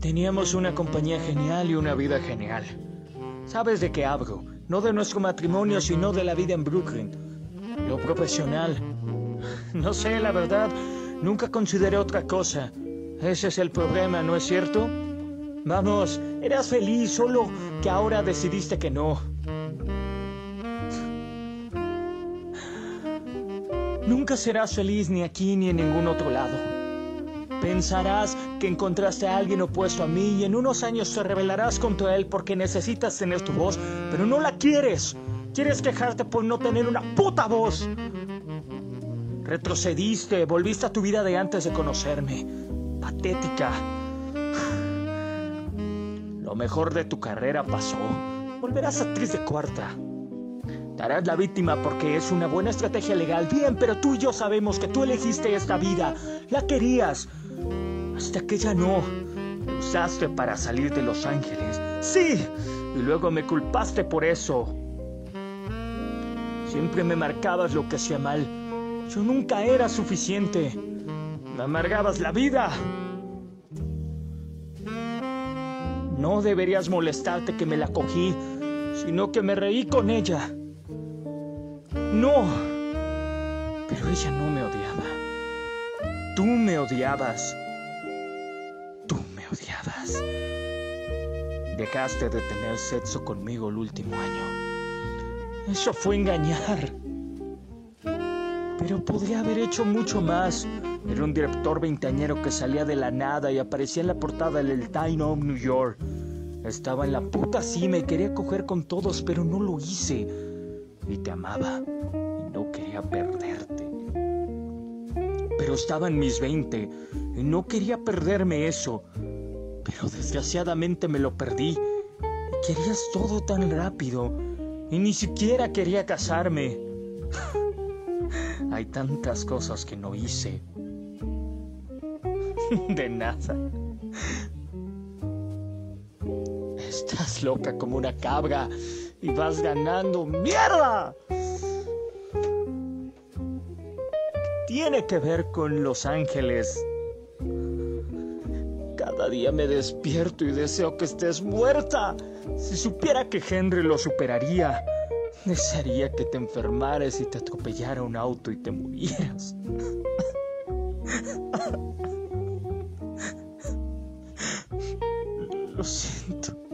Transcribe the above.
Teníamos una compañía genial y una vida genial. ¿Sabes de qué hablo? No de nuestro matrimonio, sino de la vida en Brooklyn. Lo profesional. No sé, la verdad, nunca consideré otra cosa. Ese es el problema, ¿no es cierto? Vamos, eras feliz, solo que ahora decidiste que no. Nunca serás feliz ni aquí ni en ningún otro lado. Pensarás que encontraste a alguien opuesto a mí y en unos años te rebelarás contra él porque necesitas tener tu voz, pero no la quieres. Quieres quejarte por no tener una puta voz. Retrocediste, volviste a tu vida de antes de conocerme. Patética. Lo mejor de tu carrera pasó. Volverás actriz de cuarta. Darás la víctima porque es una buena estrategia legal. Bien, pero tú y yo sabemos que tú elegiste esta vida. La querías. Hasta que ya no. Me usaste para salir de Los Ángeles. Sí. Y luego me culpaste por eso. Siempre me marcabas lo que hacía mal. Yo nunca era suficiente. Me amargabas la vida. No deberías molestarte que me la cogí, sino que me reí con ella. No. Pero ella no me odiaba. Tú me odiabas. Tú me odiabas. Dejaste de tener sexo conmigo el último año. Eso fue engañar. Pero podría haber hecho mucho más. Era un director veinteañero que salía de la nada y aparecía en la portada del Time of New York. Estaba en la puta cima y quería coger con todos, pero no lo hice. Y te amaba y no quería perderte. Pero estaba en mis veinte y no quería perderme eso. Pero desgraciadamente me lo perdí. Querías todo tan rápido y ni siquiera quería casarme. Hay tantas cosas que no hice. De nada. Estás loca como una cabra y vas ganando. ¡Mierda! Tiene que ver con Los Ángeles. Cada día me despierto y deseo que estés muerta. Si supiera que Henry lo superaría, desearía que te enfermaras y te atropellara un auto y te murieras. Lo siento.